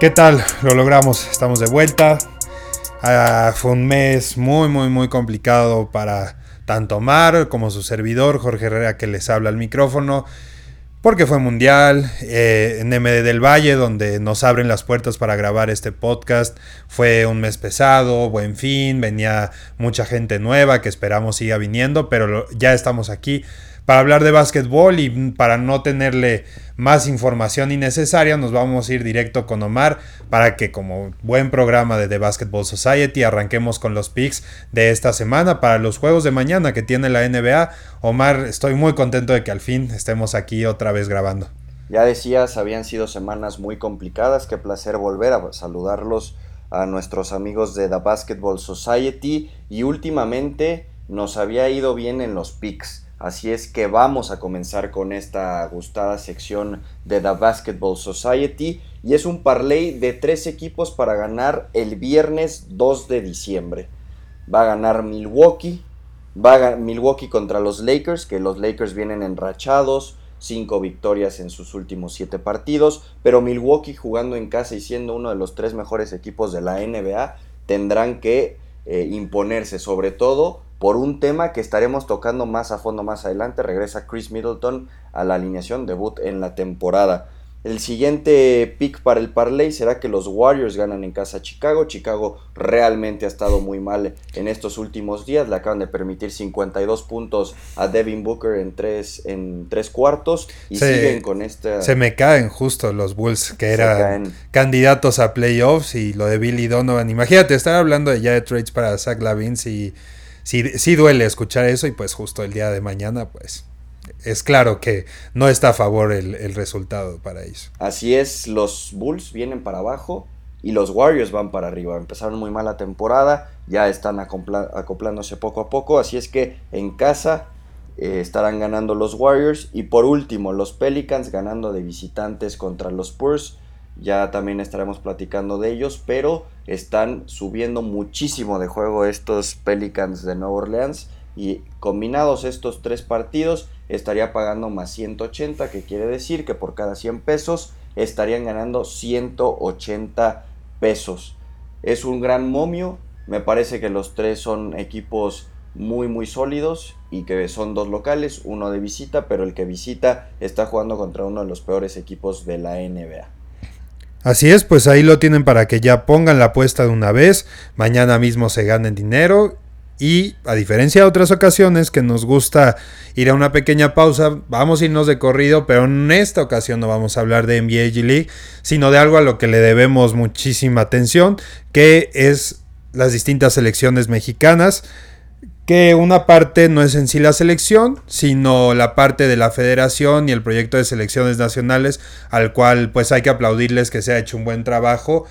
¿Qué tal? Lo logramos, estamos de vuelta. Ah, fue un mes muy, muy, muy complicado para tanto Mar como su servidor, Jorge Herrera, que les habla al micrófono, porque fue mundial. Eh, en MD del Valle, donde nos abren las puertas para grabar este podcast, fue un mes pesado, buen fin, venía mucha gente nueva que esperamos siga viniendo, pero ya estamos aquí para hablar de básquetbol y para no tenerle más información innecesaria, nos vamos a ir directo con Omar para que como buen programa de The Basketball Society arranquemos con los picks de esta semana para los juegos de mañana que tiene la NBA. Omar, estoy muy contento de que al fin estemos aquí otra vez grabando. Ya decías, habían sido semanas muy complicadas, qué placer volver a saludarlos a nuestros amigos de The Basketball Society y últimamente nos había ido bien en los picks. Así es que vamos a comenzar con esta gustada sección de The Basketball Society y es un parlay de tres equipos para ganar el viernes 2 de diciembre. Va a ganar Milwaukee, va a Milwaukee contra los Lakers, que los Lakers vienen enrachados, cinco victorias en sus últimos siete partidos, pero Milwaukee jugando en casa y siendo uno de los tres mejores equipos de la NBA tendrán que eh, imponerse, sobre todo por un tema que estaremos tocando más a fondo más adelante. Regresa Chris Middleton a la alineación, debut en la temporada. El siguiente pick para el parlay será que los Warriors ganan en casa a Chicago. Chicago realmente ha estado muy mal en estos últimos días. Le acaban de permitir 52 puntos a Devin Booker en tres, en tres cuartos y siguen con esta... Se me caen justo los Bulls que eran candidatos a playoffs y lo de Billy Donovan. Imagínate estar hablando de ya de trades para Zach Lavins y sí, duele escuchar eso y pues justo el día de mañana pues es claro que no está a favor el, resultado para ellos. Así es, los Bulls vienen para abajo y los Warriors van para arriba. Empezaron muy mala temporada, ya están acoplándose poco a poco, así es que en casa eh, estarán ganando los Warriors y por último los Pelicans ganando de visitantes contra los Spurs ya también estaremos platicando de ellos, pero están subiendo muchísimo de juego estos Pelicans de Nueva Orleans y combinados estos tres partidos estaría pagando más 180, que quiere decir que por cada 100 pesos estarían ganando 180 pesos. Es un gran momio, me parece que los tres son equipos muy muy sólidos y que son dos locales, uno de visita, pero el que visita está jugando contra uno de los peores equipos de la NBA. Así es, pues ahí lo tienen para que ya pongan la apuesta de una vez, mañana mismo se ganen dinero y a diferencia de otras ocasiones que nos gusta ir a una pequeña pausa, vamos a irnos de corrido, pero en esta ocasión no vamos a hablar de NBA G League, sino de algo a lo que le debemos muchísima atención, que es las distintas selecciones mexicanas que una parte no es en sí la selección, sino la parte de la federación y el proyecto de selecciones nacionales, al cual pues hay que aplaudirles que se ha hecho un buen trabajo.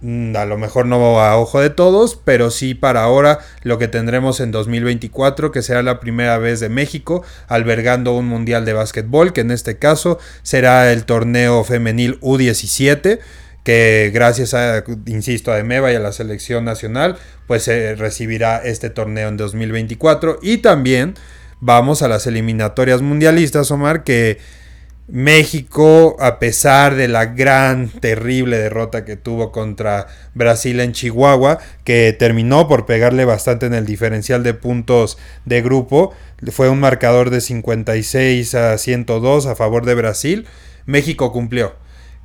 Mm, a lo mejor no a ojo de todos, pero sí para ahora lo que tendremos en 2024, que será la primera vez de México albergando un mundial de básquetbol, que en este caso será el torneo femenil U17 que gracias a, insisto, a Emeva y a la selección nacional, pues se recibirá este torneo en 2024. Y también vamos a las eliminatorias mundialistas, Omar, que México, a pesar de la gran, terrible derrota que tuvo contra Brasil en Chihuahua, que terminó por pegarle bastante en el diferencial de puntos de grupo, fue un marcador de 56 a 102 a favor de Brasil, México cumplió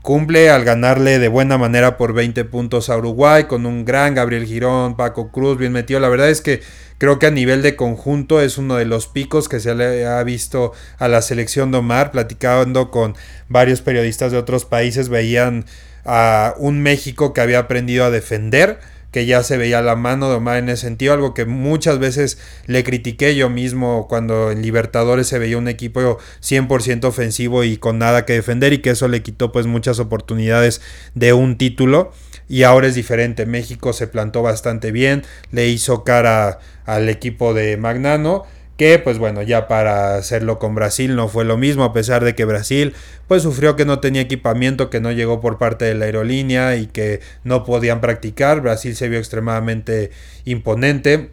cumple al ganarle de buena manera por 20 puntos a Uruguay con un gran Gabriel Girón, Paco Cruz bien metido. La verdad es que creo que a nivel de conjunto es uno de los picos que se le ha visto a la selección de Omar. Platicando con varios periodistas de otros países veían a un México que había aprendido a defender que ya se veía la mano de Omar en ese sentido, algo que muchas veces le critiqué yo mismo cuando en Libertadores se veía un equipo 100% ofensivo y con nada que defender y que eso le quitó pues muchas oportunidades de un título. Y ahora es diferente, México se plantó bastante bien, le hizo cara al equipo de Magnano que pues bueno, ya para hacerlo con Brasil no fue lo mismo, a pesar de que Brasil pues sufrió que no tenía equipamiento, que no llegó por parte de la aerolínea y que no podían practicar, Brasil se vio extremadamente imponente.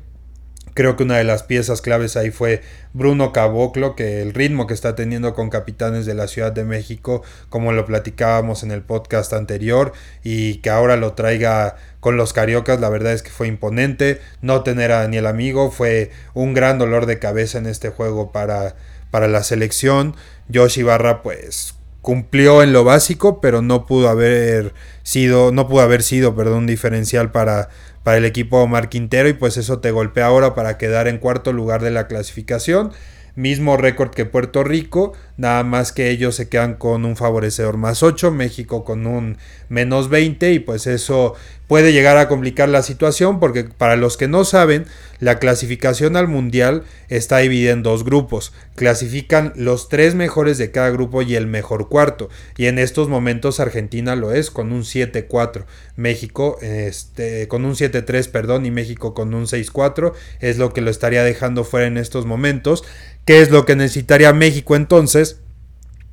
Creo que una de las piezas claves ahí fue Bruno Caboclo, que el ritmo que está teniendo con capitanes de la Ciudad de México, como lo platicábamos en el podcast anterior, y que ahora lo traiga con los cariocas, la verdad es que fue imponente. No tener a Daniel Amigo fue un gran dolor de cabeza en este juego para, para la selección. Josh Ibarra, pues cumplió en lo básico, pero no pudo haber sido, no pudo haber sido, perdón, diferencial para para el equipo Omar Quintero y pues eso te golpea ahora para quedar en cuarto lugar de la clasificación. Mismo récord que Puerto Rico, nada más que ellos se quedan con un favorecedor más 8, México con un menos 20 y pues eso puede llegar a complicar la situación porque para los que no saben, la clasificación al mundial está dividida en dos grupos. Clasifican los tres mejores de cada grupo y el mejor cuarto. Y en estos momentos Argentina lo es con un 7-4. México este, con un 7-3, perdón, y México con un 6-4. Es lo que lo estaría dejando fuera en estos momentos. ¿Qué es lo que necesitaría México entonces?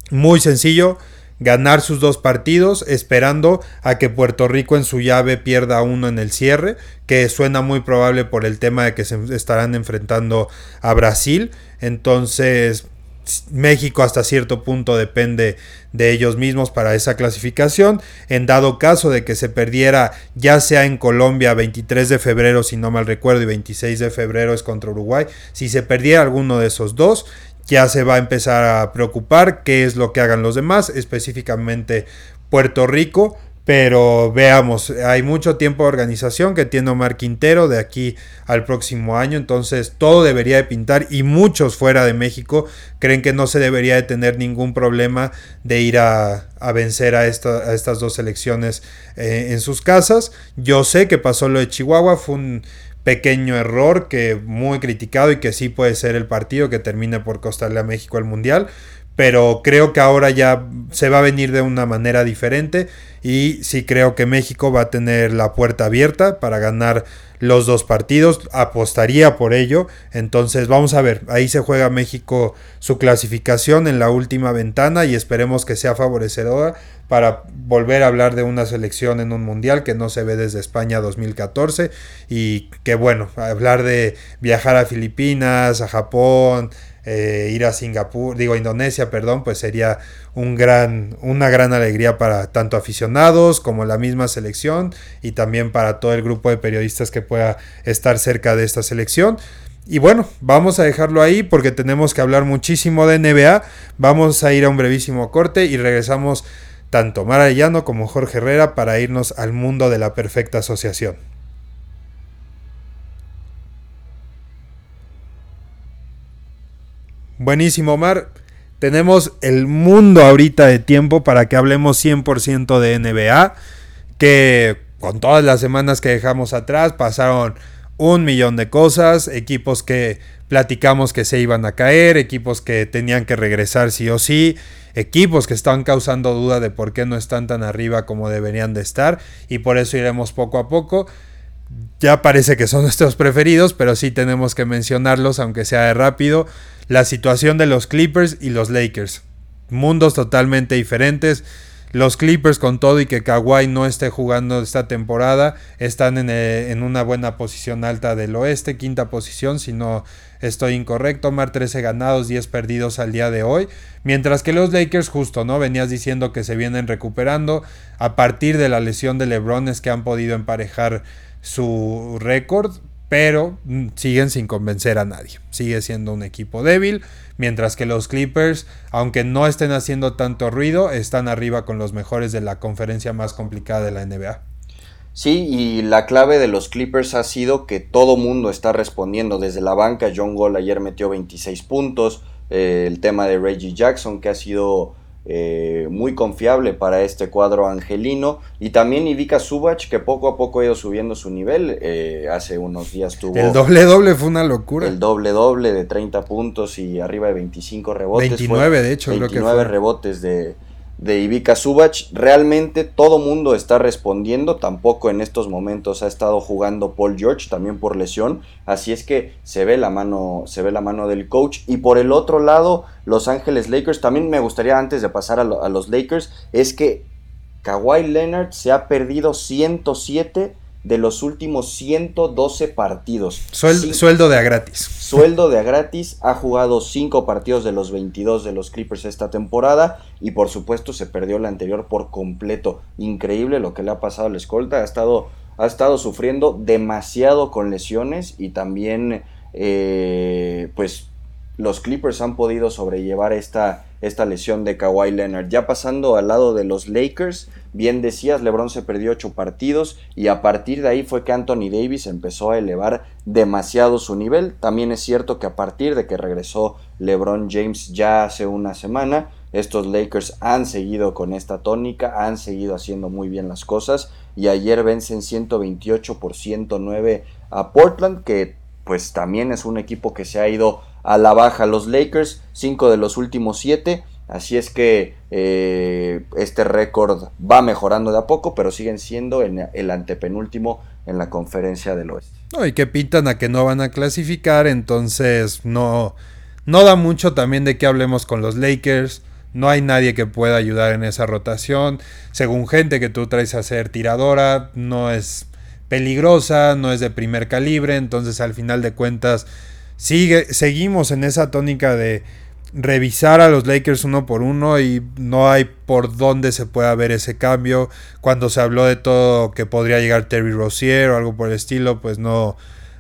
Muy sencillo ganar sus dos partidos, esperando a que Puerto Rico en su llave pierda uno en el cierre, que suena muy probable por el tema de que se estarán enfrentando a Brasil. Entonces, México hasta cierto punto depende de ellos mismos para esa clasificación. En dado caso de que se perdiera ya sea en Colombia 23 de febrero si no mal recuerdo y 26 de febrero es contra Uruguay, si se perdiera alguno de esos dos ya se va a empezar a preocupar qué es lo que hagan los demás, específicamente Puerto Rico. Pero veamos, hay mucho tiempo de organización que tiene Omar Quintero de aquí al próximo año, entonces todo debería de pintar y muchos fuera de México creen que no se debería de tener ningún problema de ir a, vencer a, estas dos selecciones eh, en sus casas. Yo sé que pasó lo de Chihuahua, fue un pequeño error que muy criticado y que sí puede ser el partido que termine por costarle a México el Mundial. Pero creo que ahora ya se va a venir de una manera diferente y sí creo que México va a tener la puerta abierta para ganar los dos partidos, apostaría por ello. Entonces vamos a ver, ahí se juega México su clasificación en la última ventana y esperemos que sea favorecedora para volver a hablar de una selección en un mundial que no se ve desde España 2014 y que bueno, hablar de viajar a Filipinas, a Japón, eh, ir a Singapur, digo Indonesia, perdón, pues sería un gran, una gran alegría para tanto aficionados como la misma selección y también para todo el grupo de periodistas que pueda estar cerca de esta selección. Y bueno, vamos a dejarlo ahí porque tenemos que hablar muchísimo de NBA. Vamos a ir a un brevísimo corte y regresamos tanto Mara Llano como Jorge Herrera para irnos al mundo de la perfecta asociación. Buenísimo, Omar. Tenemos el mundo ahorita de tiempo para que hablemos 100% de NBA, que con todas las semanas que dejamos atrás pasaron un millón de cosas, equipos que platicamos que se iban a caer, equipos que tenían que regresar sí o sí, equipos que están causando duda de por qué no están tan arriba como deberían de estar y por eso iremos poco a poco. Ya parece que son nuestros preferidos, pero sí tenemos que mencionarlos, aunque sea de rápido la situación de los Clippers y los Lakers. Mundos totalmente diferentes. Los Clippers con todo y que Kawhi no esté jugando esta temporada están en, eh, en, una buena posición alta del oeste, quinta posición si no estoy incorrecto, Mar 13 ganados, 10 perdidos al día de hoy, mientras que los Lakers justo, ¿no? Venías diciendo que se vienen recuperando a partir de la lesión de LeBron es que han podido emparejar su récord, pero mm, siguen sin convencer a nadie. Sigue siendo un equipo débil, mientras que los Clippers, aunque no estén haciendo tanto ruido, están arriba con los mejores de la conferencia más complicada de la NBA. Sí, y la clave de los Clippers ha sido que todo mundo está respondiendo. Desde la banca, John Wall ayer metió 26 puntos. Eh, el tema de Reggie Jackson, que ha sido eh, muy confiable para este cuadro angelino. Y también Ivica Subach, que poco a poco ha ido subiendo su nivel. Eh, hace unos días tuvo. El doble doble fue una locura. El doble doble de 30 puntos y arriba de 25 rebotes. 29, de hecho, 29 creo que fue. rebotes de, de Ivica Subach. Realmente todo mundo está respondiendo. Tampoco en estos momentos ha estado jugando Paul George, también por lesión. Así es que se ve la mano, se ve la mano del coach. Y por el otro lado, Los Ángeles Lakers. También me gustaría, antes de pasar a, los Lakers, es que Kawhi Leonard se ha perdido 107 de los últimos 112 partidos. sueldo de a gratis. Sueldo de a gratis. Ha jugado 5 partidos de los 22 de los Clippers esta temporada. Y por supuesto se perdió la anterior por completo. Increíble lo que le ha pasado al escolta. Ha estado, ha estado sufriendo demasiado con lesiones. Y también, eh, pues, los Clippers han podido sobrellevar esta, esta lesión de Kawhi Leonard. Ya pasando al lado de los Lakers, bien decías, LeBron se perdió ocho partidos y a partir de ahí fue que Anthony Davis empezó a elevar demasiado su nivel. También es cierto que a partir de que regresó LeBron James ya hace una semana, estos Lakers han seguido con esta tónica, han seguido haciendo muy bien las cosas y ayer vencen 128 por 109 a Portland, que pues también es un equipo que se ha ido a la baja los Lakers, 5 de los últimos 7. Así es que eh, este récord va mejorando de a poco, pero siguen siendo el antepenúltimo en la conferencia del oeste. No, y que pintan a que no van a clasificar, entonces no, no da mucho también de que hablemos con los Lakers. No hay nadie que pueda ayudar en esa rotación. Según gente que tú traes a ser tiradora, no es peligrosa, no es de primer calibre, entonces al final de cuentas sigue, seguimos en esa tónica de revisar a los Lakers uno por uno y no hay por dónde se pueda ver ese cambio. Cuando se habló de todo que podría llegar Terry Rozier o algo por el estilo, pues no,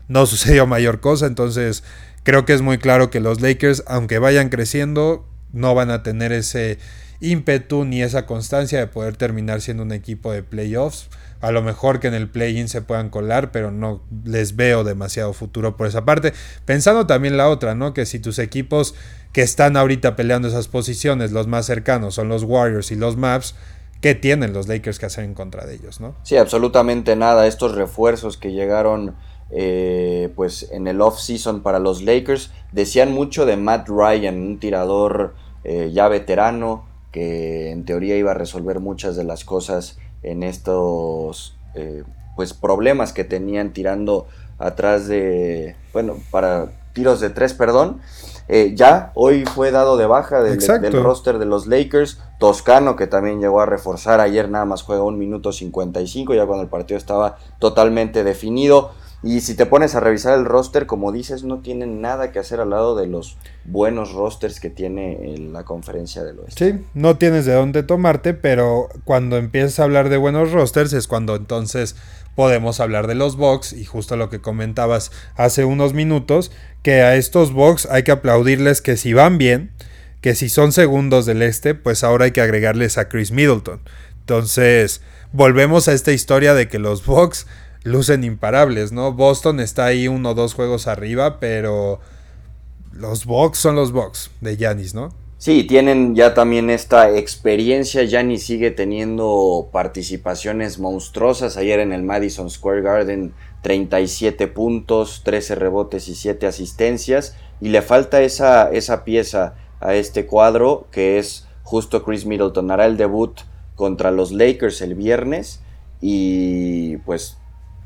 no sucedió mayor cosa. Entonces creo que es muy claro que los Lakers, aunque vayan creciendo, no van a tener ese ímpetu ni esa constancia de poder terminar siendo un equipo de playoffs. A lo mejor que en el play-in se puedan colar, pero no les veo demasiado futuro por esa parte. Pensando también la otra, ¿no? Que si tus equipos que están ahorita peleando esas posiciones, los más cercanos, son los Warriors y los Maps, ¿qué tienen los Lakers que hacer en contra de ellos, ¿no? Sí, absolutamente nada. Estos refuerzos que llegaron eh, pues en el off-season para los Lakers decían mucho de Matt Ryan, un tirador eh, ya veterano que en teoría iba a resolver muchas de las cosas en estos eh, pues problemas que tenían tirando atrás de bueno para tiros de tres perdón eh, ya hoy fue dado de baja del, del, roster de los Lakers. Toscano que también llegó a reforzar ayer nada más juega un minuto 55 ya cuando el partido estaba totalmente definido y si te pones a revisar el roster, como dices, no tienen nada que hacer al lado de los buenos rosters que tiene la conferencia del oeste. Sí, no tienes de dónde tomarte, pero cuando empiezas a hablar de buenos rosters es cuando entonces podemos hablar de los Bucks y justo lo que comentabas hace unos minutos, que a estos Bucks hay que aplaudirles que si van bien, que si son segundos del este, pues ahora hay que agregarles a Chris Middleton. Entonces, volvemos a esta historia de que los Bucks lucen imparables, ¿no? Boston está ahí uno o dos juegos arriba, pero los Bucks son los Bucks de Yanis, ¿no? Sí, tienen ya también esta experiencia. Yanis sigue teniendo participaciones monstruosas. Ayer en el Madison Square Garden, 37 puntos, 13 rebotes y 7 asistencias. Y le falta esa, esa pieza a este cuadro que es justo Chris Middleton. Hará el debut contra los Lakers el viernes. Y pues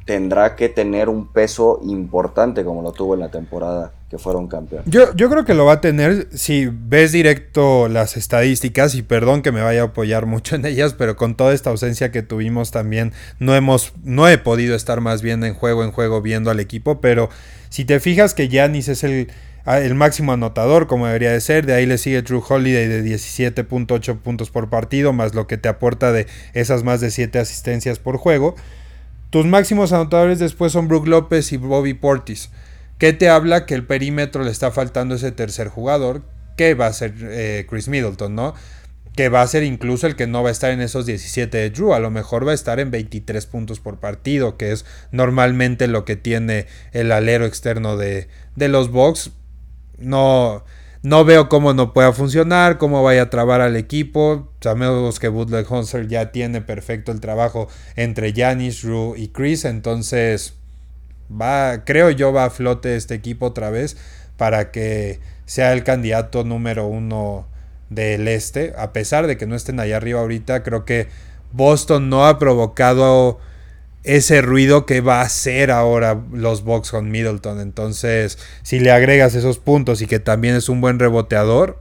tendrá que tener un peso importante como lo tuvo en la temporada que fueron campeones. Yo, yo creo que lo va a tener si ves directo las estadísticas y perdón que me vaya a apoyar mucho en ellas, pero con toda esta ausencia que tuvimos también no hemos no he podido estar más bien en juego en juego viendo al equipo, pero si te fijas que Yanis es el el máximo anotador como debería de ser, de ahí le sigue True Holiday de 17.8 puntos por partido, más lo que te aporta de esas más de 7 asistencias por juego. Tus máximos anotadores después son Brook López y Bobby Portis. ¿Qué te habla que el perímetro le está faltando ese tercer jugador? Que va a ser eh, Chris Middleton, ¿no? Que va a ser incluso el que no va a estar en esos 17 de Drew. A lo mejor va a estar en 23 puntos por partido, que es normalmente lo que tiene el alero externo de, de los Bucks. No no veo cómo no pueda funcionar, cómo vaya a trabar al equipo. Sabemos que Butler Hunter ya tiene perfecto el trabajo entre Janis, Rue y Chris. Entonces, va, creo yo, va a flote este equipo otra vez para que sea el candidato número uno del este. A pesar de que no estén allá arriba ahorita, creo que Boston no ha provocado ese ruido que va a hacer ahora los Bucks con Middleton. Entonces, si le agregas esos puntos y que también es un buen reboteador,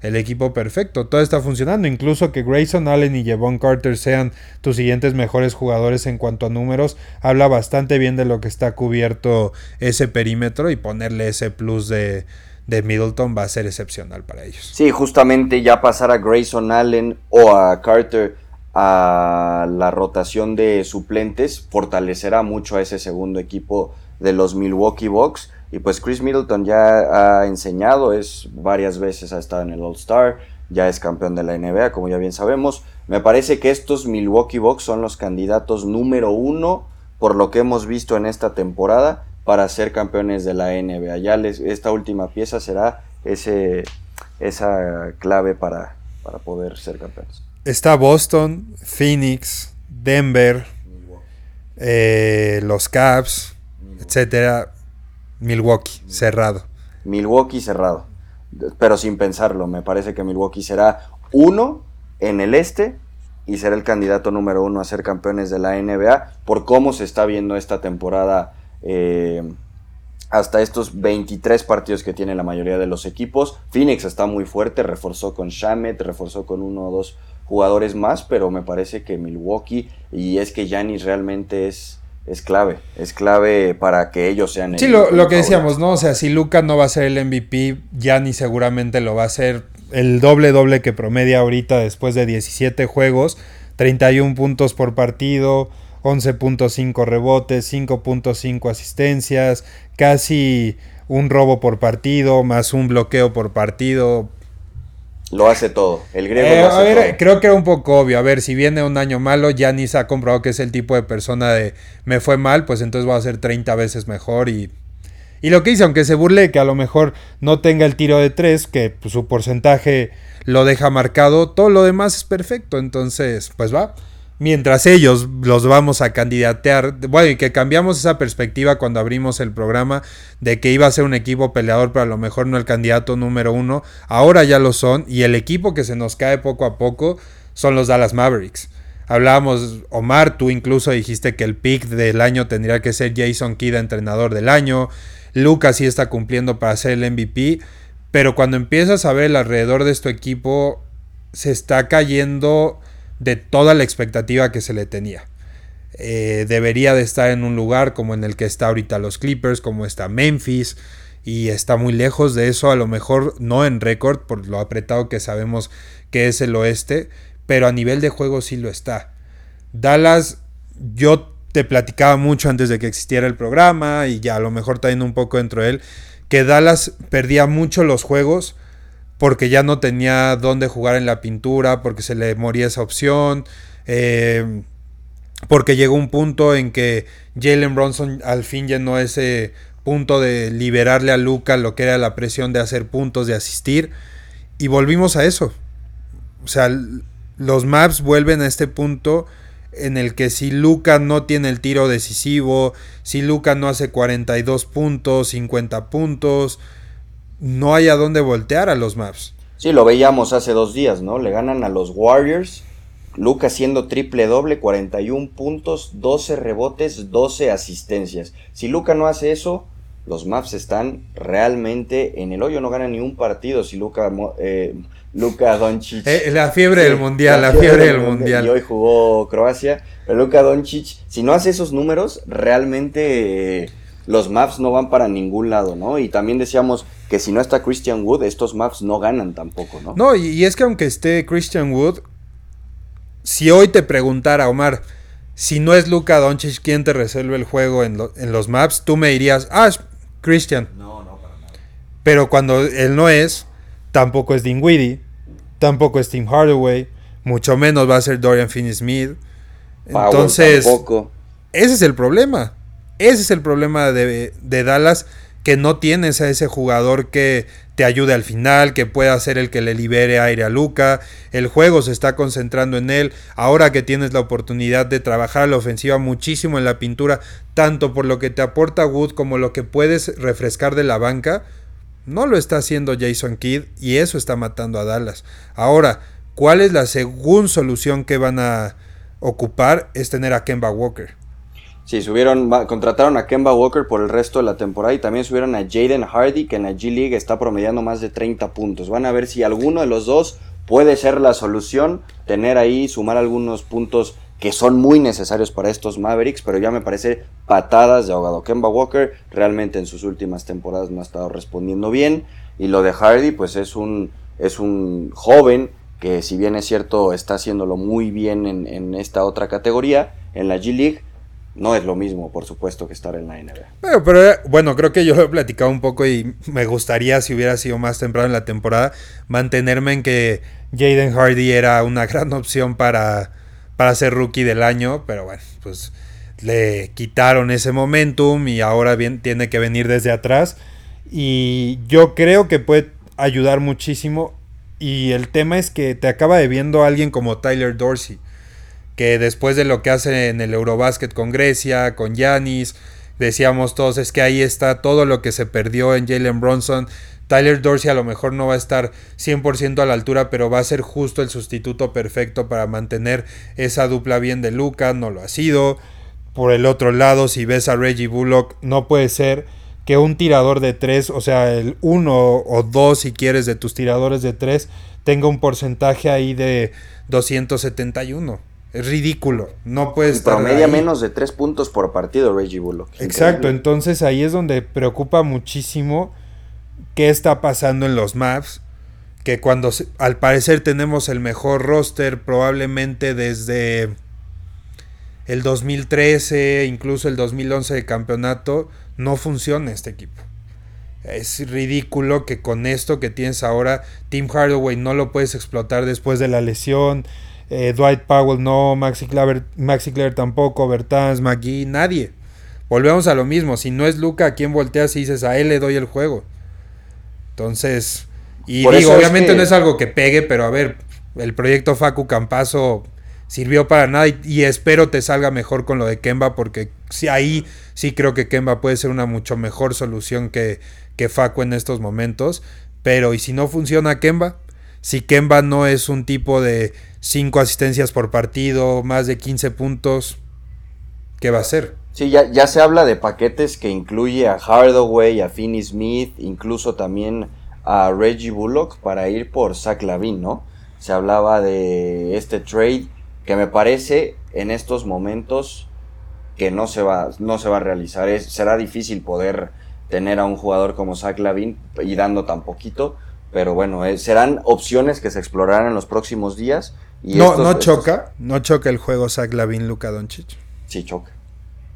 el equipo perfecto. Todo está funcionando. Incluso que Grayson Allen y Javon Carter sean tus siguientes mejores jugadores en cuanto a números, habla bastante bien de lo que está cubierto ese perímetro y ponerle ese plus de, de Middleton va a ser excepcional para ellos. Sí, justamente ya pasar a Grayson Allen o a Carter a la rotación de suplentes fortalecerá mucho a ese segundo equipo de los Milwaukee Bucks y pues Chris Middleton ya ha enseñado, es varias veces ha estado en el All Star, ya es campeón de la NBA, como ya bien sabemos. Me parece que estos Milwaukee Bucks son los candidatos número uno por lo que hemos visto en esta temporada para ser campeones de la NBA. Ya esta última pieza será ese, esa clave para, para poder ser campeones. Está Boston, Phoenix, Denver, eh, los Cavs, etcétera Milwaukee, cerrado. Milwaukee cerrado. Pero sin pensarlo, me parece que Milwaukee será uno en el este y será el candidato número uno a ser campeones de la NBA por cómo se está viendo esta temporada eh, hasta estos 23 partidos que tiene la mayoría de los equipos. Phoenix está muy fuerte, reforzó con Shamet, reforzó con uno o dos jugadores más, pero me parece que Milwaukee y es que Giannis realmente es es clave, es clave para que ellos sean el Sí, lo, lo que decíamos, ¿no? O sea, si Luca no va a ser el MVP, ni seguramente lo va a ser el doble doble que promedia ahorita después de 17 juegos, 31 puntos por partido, 11.5 rebotes, 5.5 asistencias, casi un robo por partido, más un bloqueo por partido, lo hace todo. El griego eh, a ver, creo que era un poco obvio. A ver, si viene un año malo, ya ni se ha comprobado que es el tipo de persona de me fue mal, pues entonces va a ser 30 veces mejor y. Y lo que hice, aunque se burle que a lo mejor no tenga el tiro de 3, que pues, su porcentaje lo deja marcado, todo lo demás es perfecto. Entonces, pues va mientras ellos los vamos a candidatear, bueno, y que cambiamos esa perspectiva cuando abrimos el programa de que iba a ser un equipo peleador, pero a lo mejor no el candidato número uno, ahora ya lo son, y el equipo que se nos cae poco a poco son los Dallas Mavericks. Hablábamos, Omar, tú incluso dijiste que el pick del año tendría que ser Jason Kidd, entrenador del año. Lucas sí está cumpliendo para ser el MVP. Pero cuando empiezas a ver alrededor de este equipo, se está cayendo de toda la expectativa que se le tenía. Eh, debería de estar en un lugar como en el que está ahorita los Clippers, como está Memphis, y está muy lejos de eso, a lo mejor no en récord, por lo apretado que sabemos que es el oeste, pero a nivel de juego sí lo está. Dallas, yo te platicaba mucho antes de que existiera el programa, y ya a lo mejor está un poco dentro de él, que Dallas perdía mucho los juegos porque ya no tenía dónde jugar en la pintura, porque se le moría esa opción, eh, porque llegó un punto en que Jalen Bronson al fin llenó ese punto de liberarle a Luca lo que era la presión de hacer puntos, de asistir, y volvimos a eso. O sea, los maps vuelven a este punto en el que si Luca no tiene el tiro decisivo, si Luca no hace 42 puntos, 50 puntos, no hay a dónde voltear a los Maps. Sí, lo veíamos hace dos días, ¿no? Le ganan a los Warriors. Luca haciendo triple doble, 41 puntos, 12 rebotes, 12 asistencias. Si Luca no hace eso, los Maps están realmente en el hoyo, no ganan ni un partido si Luca, eh, Luca Doncic. Eh, la fiebre del mundial, la, fiebre, del mundial. Y hoy jugó Croacia, pero Luca Doncic, si no hace esos números, realmente los maps no van para ningún lado, ¿no? Y también decíamos que si no está Christian Wood, estos maps no ganan tampoco, ¿no? No, y, es que aunque esté Christian Wood, si hoy te preguntara, Omar, si no es Luka Doncic quien te resuelve el juego en, los maps, tú me dirías, ah, es Christian. No, no, para nada. Pero cuando él no es, tampoco es Dinwiddie, tampoco es Tim Hardaway, mucho menos va a ser Dorian Finney-Smith. Entonces, ese es el problema. Ese es el problema de, Dallas, que no tienes a ese jugador que te ayude al final, que pueda ser el que le libere aire a Luca. El juego se está concentrando en él. Ahora que tienes la oportunidad de trabajar la ofensiva muchísimo en la pintura, tanto por lo que te aporta Wood como lo que puedes refrescar de la banca, no lo está haciendo Jason Kidd y eso está matando a Dallas. Ahora, ¿cuál es la segunda solución que van a ocupar? Es tener a Kemba Walker. Sí, subieron, contrataron a Kemba Walker por el resto de la temporada y también subieron a Jaden Hardy, que en la G League está promediando más de 30 puntos. Van a ver si alguno de los dos puede ser la solución, tener ahí, sumar algunos puntos que son muy necesarios para estos Mavericks, pero ya me parece patadas de ahogado. Kemba Walker realmente en sus últimas temporadas no ha estado respondiendo bien y lo de Hardy pues es un, es un joven que si bien es cierto está haciéndolo muy bien en, en esta otra categoría, en la G League, no es lo mismo, por supuesto, que estar en la NBA. pero, eh, bueno, creo que yo lo he platicado un poco y me gustaría, si hubiera sido más temprano en la temporada, mantenerme en que Jaden Hardy era una gran opción para, para ser rookie del año, pero bueno, pues le quitaron ese momentum y ahora bien, tiene que venir desde atrás. Y yo creo que puede ayudar muchísimo. Y el tema es que te acaba debiendo alguien como Tyler Dorsey que después de lo que hace en el Eurobasket con Grecia, con Yanis, decíamos todos, es que ahí está todo lo que se perdió en Jalen Bronson. Tyler Dorsey a lo mejor no va a estar 100% a la altura, pero va a ser justo el sustituto perfecto para mantener esa dupla bien de Luca, no lo ha sido. Por el otro lado, si ves a Reggie Bullock, no puede ser que un tirador de tres, o sea, el uno o dos si quieres de tus tiradores de tres, tenga un porcentaje ahí de 271. Es ridículo. No puede estar. Promedia menos de tres puntos por partido, Reggie Bullock. Exacto. Entonces ahí es donde preocupa muchísimo qué está pasando en los maps. Que cuando al parecer tenemos el mejor roster, probablemente desde el 2013, incluso el 2011 de campeonato, no funciona este equipo. Es ridículo que con esto que tienes ahora, Tim Hardaway no lo puedes explotar después de la lesión. Eh, Dwight Powell no, Maxi Claver, Maxi Claver tampoco, Bertans, McGee, nadie. Volvemos a lo mismo, si no es Luca, ¿a quién volteas y dices a él le doy el juego? Entonces, y digo, obviamente no es algo que pegue, pero a ver, el proyecto Facu Campazo sirvió para nada y, espero te salga mejor con lo de Kemba porque si ahí sí creo que Kemba puede ser una mucho mejor solución que, que Facu en estos momentos, pero y si no funciona Kemba, si Kemba no es un tipo de 5 asistencias por partido, más de 15 puntos, ¿qué va a hacer? Sí, ya, ya se habla de paquetes que incluye a Hardaway, a Finney Smith, incluso también a Reggie Bullock para ir por Zach Lavin, ¿no? Se hablaba de este trade que me parece en estos momentos que no se va, no se va a realizar. Será difícil poder tener a un jugador como Zach Lavin y dando tan poquito pero bueno, eh, serán opciones que se explorarán en los próximos días. Y no, no choca, no choca el juego Zach Lavin, Luka Doncic. Sí choca.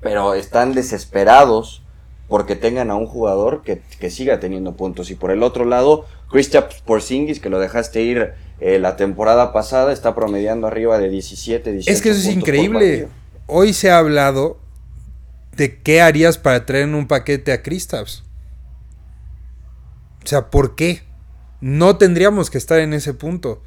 Pero están desesperados porque tengan a un jugador que, siga teniendo puntos. Y por el otro lado, Christian Porzingis, que lo dejaste ir eh, la temporada pasada, está promediando arriba de 17, 18 Es que eso es increíble. Hoy se ha hablado de qué harías para traer en un paquete a Kristaps. O sea, ¿por qué? no tendríamos que estar en ese punto.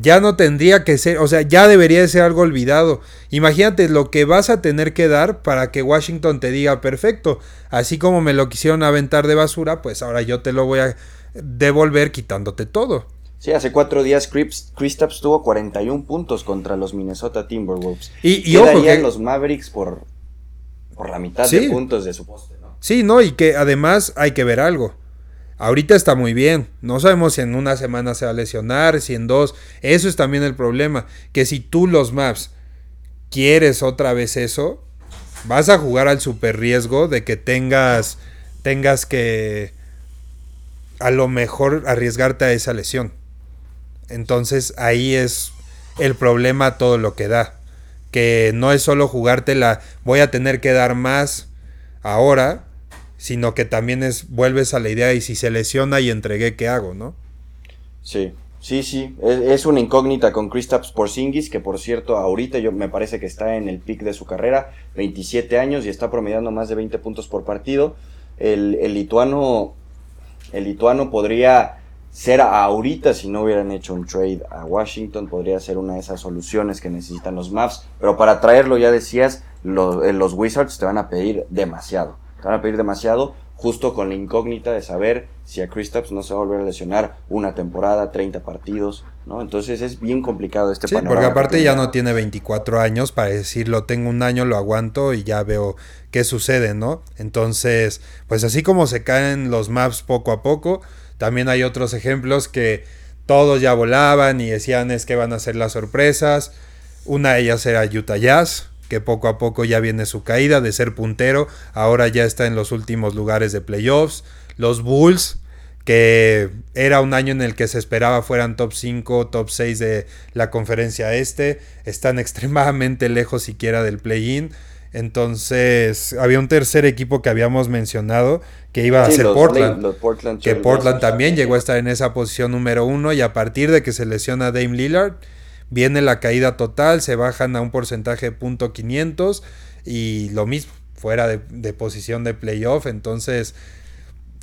Ya no tendría que ser, o sea, ya debería de ser algo olvidado. Imagínate lo que vas a tener que dar para que Washington te diga, perfecto, así como me lo quisieron aventar de basura, pues ahora yo te lo voy a devolver quitándote todo. Sí, hace cuatro días Kristaps tuvo 41 puntos contra los Minnesota Timberwolves. Y, y ojo que los Mavericks por, por la mitad de puntos de su poste, ¿no? Sí, no, y que además hay que ver algo. Ahorita está muy bien. No sabemos si en una semana se va a lesionar, si en dos. Eso es también el problema. Que si tú los maps quieres otra vez eso, vas a jugar al super riesgo de que tengas, tengas que a lo mejor arriesgarte a esa lesión. Entonces ahí es el problema todo lo que da. Que no es solo jugártela, voy a tener que dar más ahora, sino que también es vuelves a la idea y si se lesiona y entregué, ¿qué hago, no? Sí, sí, sí, es, una incógnita con Kristaps Porzingis, que por cierto, ahorita yo me parece que está en el pic de su carrera, 27 años y está promediando más de 20 puntos por partido. El, el lituano el lituano podría ser ahorita si no hubieran hecho un trade a Washington, podría ser una de esas soluciones que necesitan los Mavs, pero para traerlo ya decías, los, los Wizards te van a pedir demasiado van a pedir demasiado. justo con la incógnita de saber si a Kristaps no se va a volver a lesionar una temporada, 30 partidos, ¿no? Entonces es bien complicado este sí, Porque aparte ya no tiene 24 años para decirlo, tengo un año, lo aguanto y ya veo qué sucede, ¿no? Entonces, pues así como se caen los maps poco a poco, también hay otros ejemplos que todos ya volaban y decían es que van a ser las sorpresas. Una de ellas era Utah Jazz, que poco a poco ya viene su caída de ser puntero, ahora ya está en los últimos lugares de playoffs. Los Bulls, que era un año en el que se esperaba fueran top 5, top 6 de la conferencia este, están extremadamente lejos siquiera del play-in. Entonces, había un tercer equipo que habíamos mencionado que iba a ser Portland. que Portland también llegó a estar en esa posición número uno y a partir de que se lesiona Dame Lillard, viene la caída total, se bajan a un porcentaje de punto 500 y lo mismo, fuera de, posición de playoff, entonces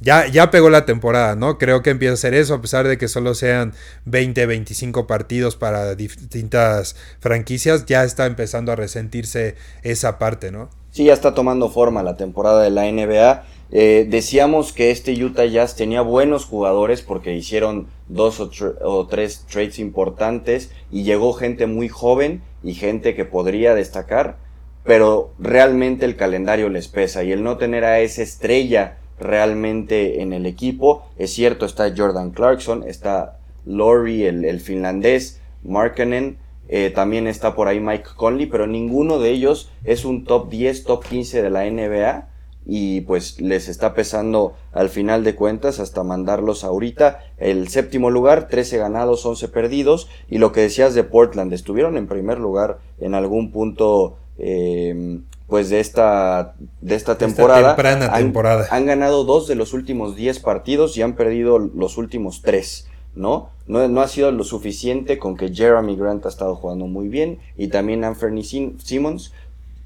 ya, ya pegó la temporada, ¿no? Creo que empieza a ser eso, a pesar de que solo sean 20, 25 partidos para distintas franquicias, ya está empezando a resentirse esa parte, ¿no? Sí, ya está tomando forma la temporada de la NBA eh, decíamos que este Utah Jazz tenía buenos jugadores porque hicieron dos o, tres trades importantes y llegó gente muy joven y gente que podría destacar, pero realmente el calendario les pesa y el no tener a esa estrella realmente en el equipo, es cierto, está Jordan Clarkson, está Laurie, el, finlandés, Markkanen, eh, también está por ahí Mike Conley, pero ninguno de ellos es un top 10, top 15 de la NBA y pues les está pesando al final de cuentas hasta mandarlos ahorita. El séptimo lugar, 13 ganados, 11 perdidos. Y lo que decías de Portland, estuvieron en primer lugar en algún punto eh, pues de esta, de esta temporada. han, temporada. Han ganado dos de los últimos 10 partidos y han perdido los últimos tres. ¿no? ¿no? No ha sido lo suficiente con que Jeremy Grant ha estado jugando muy bien y también Anthony Simmons,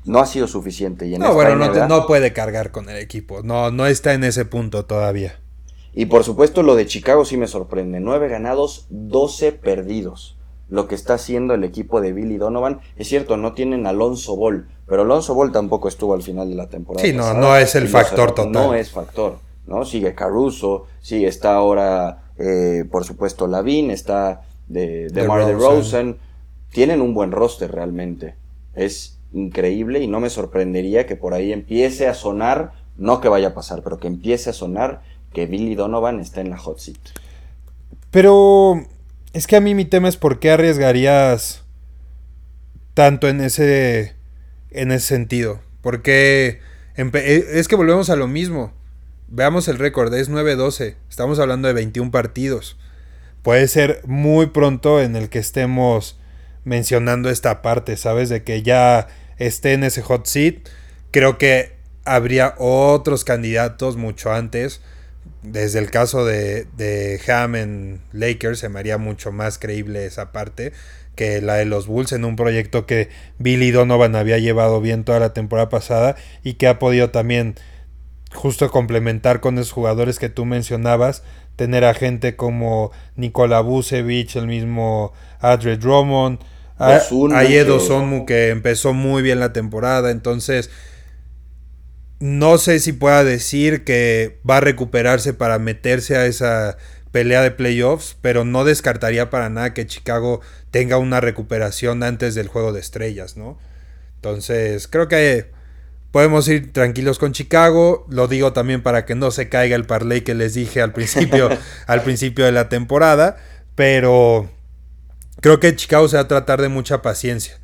no ha sido suficiente. Y en no, bueno, no, puede cargar con el equipo. No, no está en ese punto todavía. Y por supuesto lo de Chicago sí me sorprende. Nueve ganados, 12 perdidos. Lo que está haciendo el equipo de Billy Donovan. Es cierto, no tienen Alonso Ball, pero Alonso Ball tampoco estuvo al final de la temporada. Sí, no, no es el factor total. No es factor, ¿no? Sigue Caruso, sí, está ahora, eh, por supuesto, Lavin, está de, de, Mar de Rosen. Tienen un buen roster realmente. Es increíble y no me sorprendería que por ahí empiece a sonar, no que vaya a pasar, pero que empiece a sonar que Billy Donovan está en la hot seat. Pero es que a mí mi tema es por qué arriesgarías tanto en ese en ese sentido. Porque e, es que volvemos a lo mismo. Veamos el récord, es 9-12. Estamos hablando de 21 partidos. Puede ser muy pronto en el que estemos mencionando esta parte, ¿sabes? De que ya esté en ese hot seat. Creo que habría otros candidatos mucho antes. Desde el caso de, de Ham en Lakers se me haría mucho más creíble esa parte que la de los Bulls en un proyecto que Billy Donovan había llevado bien toda la temporada pasada y que ha podido también justo complementar con esos jugadores que tú mencionabas, tener a gente como Nikola Vucevic, el mismo Adre Drummond, hay Edo Sonmu que empezó muy bien la temporada, entonces no sé si pueda decir que va a recuperarse para meterse a esa pelea de playoffs, pero no descartaría para nada que Chicago tenga una recuperación antes del juego de estrellas, ¿no? Entonces, creo que podemos ir tranquilos con Chicago. Lo digo también para que no se caiga el parlay que les dije al principio, al principio de la temporada, pero Creo que Chicago se va a tratar de mucha paciencia,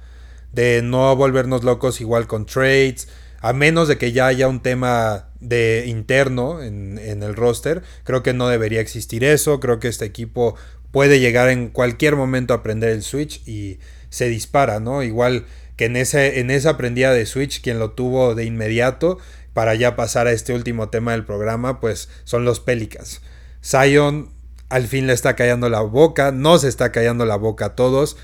de no volvernos locos igual con trades, a menos de que ya haya un tema de interno en, el roster. Creo que no debería existir eso. Creo que este equipo puede llegar en cualquier momento a aprender el switch y se dispara, ¿no? Igual que en, ese, esa aprendida de switch, quien lo tuvo de inmediato para ya pasar a este último tema del programa, pues son los Pelicans. Zion al fin le está callando la boca, no se está callando la boca a todos,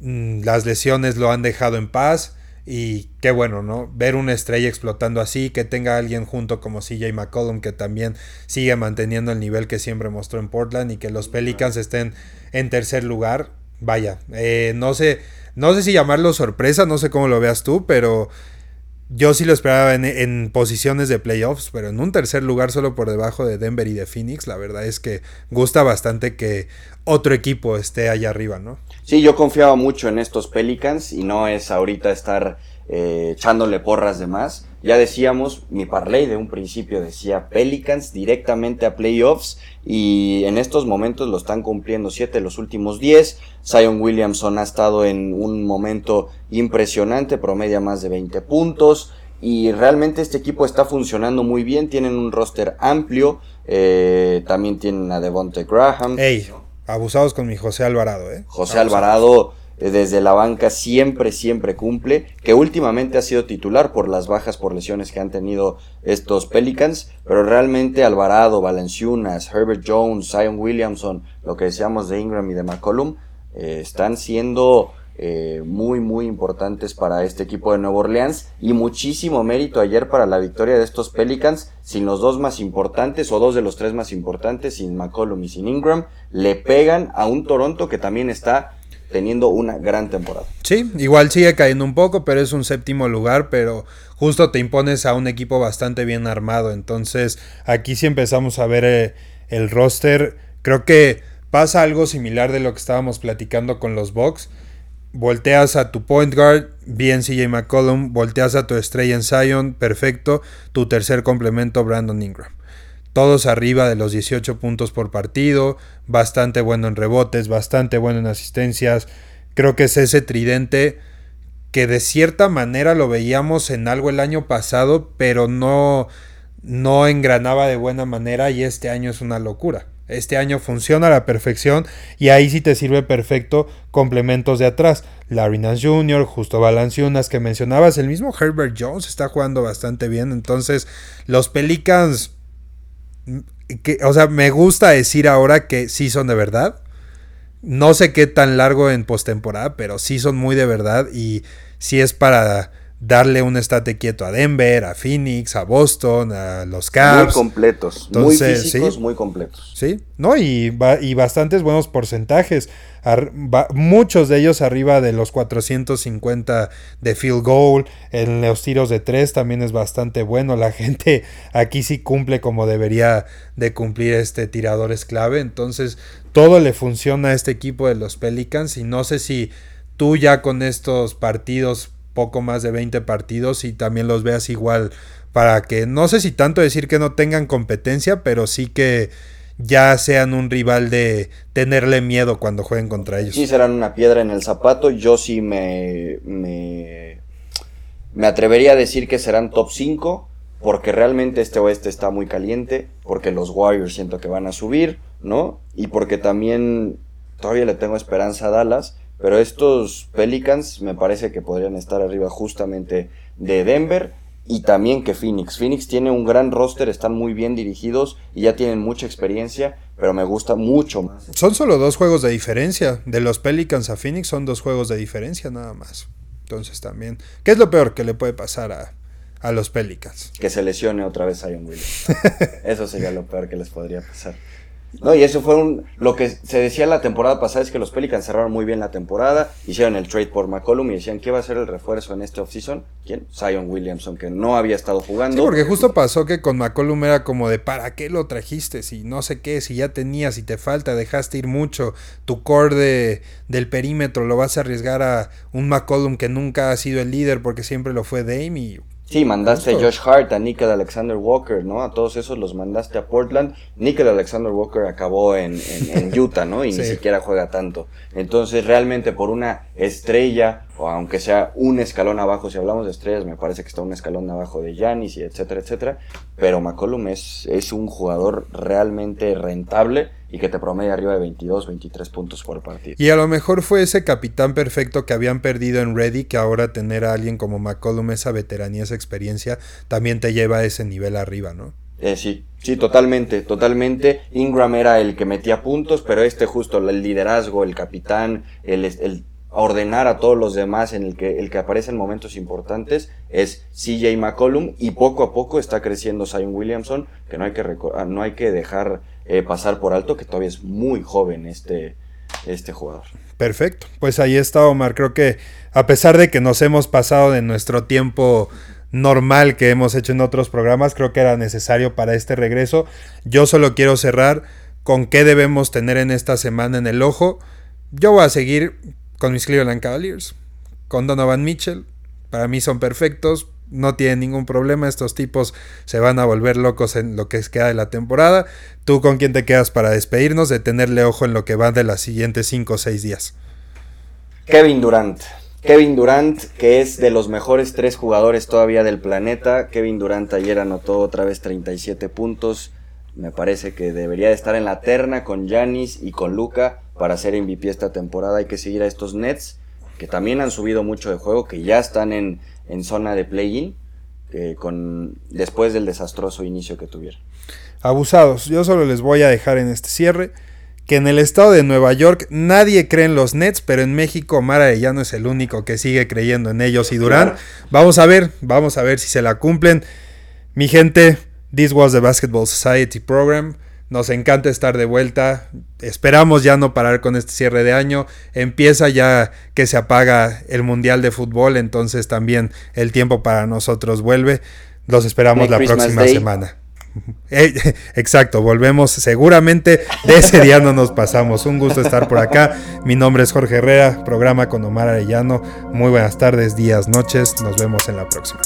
mm, las lesiones lo han dejado en paz y qué bueno, ¿no? Ver una estrella explotando así, que tenga alguien junto como CJ McCollum que también sigue manteniendo el nivel que siempre mostró en Portland y que los Pelicans estén en tercer lugar, vaya, eh, no sé, no sé si llamarlo sorpresa, no sé cómo lo veas tú, pero yo sí lo esperaba en, posiciones de playoffs, pero en un tercer lugar solo por debajo de Denver y de Phoenix, la verdad es que gusta bastante que otro equipo esté allá arriba, ¿no? Sí, yo confiaba mucho en estos Pelicans y no es ahorita estar eh, echándole porras de más. Ya decíamos, mi parlay de un principio decía Pelicans directamente a playoffs y en estos momentos lo están cumpliendo 7 de los últimos 10. Zion Williamson ha estado en un momento impresionante, promedia más de 20 puntos y realmente este equipo está funcionando muy bien. Tienen un roster amplio, eh, también tienen a Devonte Graham. Ey, abusados con mi José Alvarado, ¿eh? José Alvarado desde la banca siempre, siempre cumple, que últimamente ha sido titular por las bajas por lesiones que han tenido estos Pelicans, pero realmente Alvarado, Valenciunas, Herbert Jones, Zion Williamson, lo que decíamos de Ingram y de McCollum, eh, están siendo eh, muy, muy importantes para este equipo de Nueva Orleans y muchísimo mérito ayer para la victoria de estos Pelicans, sin los dos más importantes o dos de los tres más importantes, sin McCollum y sin Ingram, le pegan a un Toronto que también está teniendo una gran temporada. Sí, igual sigue cayendo un poco, pero es un séptimo lugar, pero justo te impones a un equipo bastante bien armado. Entonces, aquí sí empezamos a ver eh, el roster. Creo que pasa algo similar de lo que estábamos platicando con los Bucks. Volteas a tu point guard, bien CJ McCollum, volteas a tu estrella en Zion, perfecto. Tu tercer complemento, Brandon Ingram todos arriba de los 18 puntos por partido, bastante bueno en rebotes, bastante bueno en asistencias. Creo que es ese tridente que de cierta manera lo veíamos en algo el año pasado, pero no, no engranaba de buena manera y este año es una locura. Este año funciona a la perfección y ahí sí te sirve perfecto complementos de atrás. Larry Nance Jr., Justo Balanciunas que mencionabas, el mismo Herbert Jones está jugando bastante bien. Entonces, los Pelicans que, o sea, me gusta decir ahora que sí son de verdad. No sé qué tan largo en postemporada, pero sí son muy de verdad y sí es para darle un estate quieto a Denver, a Phoenix, a Boston, a los Cavs. Muy completos, muy físicos, muy completos. Sí, no, y, y bastantes buenos porcentajes. muchos de ellos arriba de los 450 de field goal. En los tiros de tres también es bastante bueno. La gente aquí sí cumple como debería de cumplir este tirador es clave. Entonces, todo le funciona a este equipo de los Pelicans. Y no sé si tú ya con estos partidos poco más de 20 partidos y también los veas igual para que no sé si tanto decir que no tengan competencia, pero sí que ya sean un rival de tenerle miedo cuando jueguen contra ellos. Sí, serán una piedra en el zapato. Yo sí me, me, me atrevería a decir que serán top 5, porque realmente este oeste está muy caliente, porque los Warriors siento que van a subir, ¿no? Y porque también todavía le tengo esperanza a Dallas pero estos Pelicans me parece que podrían estar arriba justamente de Denver y también que Phoenix. Phoenix tiene un gran roster, están muy bien dirigidos y ya tienen mucha experiencia, pero me gusta mucho más. Son solo dos juegos de diferencia. De los Pelicans a Phoenix son dos juegos de diferencia nada más. Entonces también, ¿qué es lo peor que le puede pasar a, a los Pelicans? Que se lesione otra vez Zion Williams. Eso sería lo peor que les podría pasar. No, y eso fue un, lo que se decía la temporada pasada es que los Pelicans cerraron muy bien la temporada, hicieron el trade por McCollum y decían que iba a ser el refuerzo en este offseason. ¿Quién? Zion Williamson, que no había estado jugando. Sí, porque justo pasó que con McCollum era como de ¿para qué lo trajiste? Si no sé qué, si ya tenías, si te falta, dejaste ir mucho, tu core del perímetro lo vas a arriesgar a un McCollum que nunca ha sido el líder porque siempre lo fue Dame y Sí, mandaste a Josh Hart, a Nickel Alexander Walker, ¿no? A todos esos los mandaste a Portland. Nickel Alexander Walker acabó en, en, Utah, ¿no? Y ni siquiera juega tanto. Entonces, realmente por una estrella, o aunque sea un escalón abajo, si hablamos de estrellas, me parece que está un escalón abajo de Giannis y etcétera, etcétera. Pero McCollum es, es un jugador realmente rentable y que te promedia arriba de 22, 23 puntos por partido. Y a lo mejor fue ese capitán perfecto que habían perdido en Ready, que ahora tener a alguien como McCollum, esa veteranía, esa experiencia, también te lleva a ese nivel arriba, ¿no? Eh, sí, sí, totalmente, totalmente. Ingram era el que metía puntos, pero este justo, el liderazgo, el capitán, el, el ordenar a todos los demás en el que, el que aparece en momentos importantes es CJ McCollum y poco a poco está creciendo Zion Williamson, que no hay que, no hay que dejar eh, pasar por alto que todavía es muy joven este, este jugador. Perfecto, pues ahí está Omar, creo que a pesar de que nos hemos pasado de nuestro tiempo normal que hemos hecho en otros programas. Creo que era necesario para este regreso. Yo solo quiero cerrar con qué debemos tener en esta semana en el ojo. Yo voy a seguir con mis Cleveland Cavaliers, con Donovan Mitchell. Para mí son perfectos, no tienen ningún problema. Estos tipos se van a volver locos en lo que queda de la temporada. ¿Tú con quién te quedas para despedirnos de tenerle ojo en lo que va de las siguientes 5 o 6 días? Kevin Durant. Kevin Durant, que es de los mejores tres jugadores todavía del planeta. Kevin Durant ayer anotó otra vez 37 puntos. Me parece que debería de estar en la terna con Giannis y con Luca para ser MVP esta temporada. Hay que seguir a estos Nets, que también han subido mucho de juego, que ya están en, en zona de play-in, con, después del desastroso inicio que tuvieron. Abusados. Yo solo les voy a dejar en este cierre que en el estado de Nueva York nadie cree en los Nets, pero en México Omar Arellano es el único que sigue creyendo en ellos y Durán. Vamos a ver, vamos a ver si se la cumplen. Mi gente, this was the Basketball Society Program. Nos encanta estar de vuelta. Esperamos ya no parar con este cierre de año. Empieza ya que se apaga el Mundial de Fútbol, entonces también el tiempo para nosotros vuelve. Los esperamos la próxima semana. Eh, exacto, volvemos seguramente. De ese día no nos pasamos. Un gusto estar por acá. Mi nombre es Jorge Herrera, programa con Omar Arellano. Muy buenas tardes, días, noches. Nos vemos en la próxima.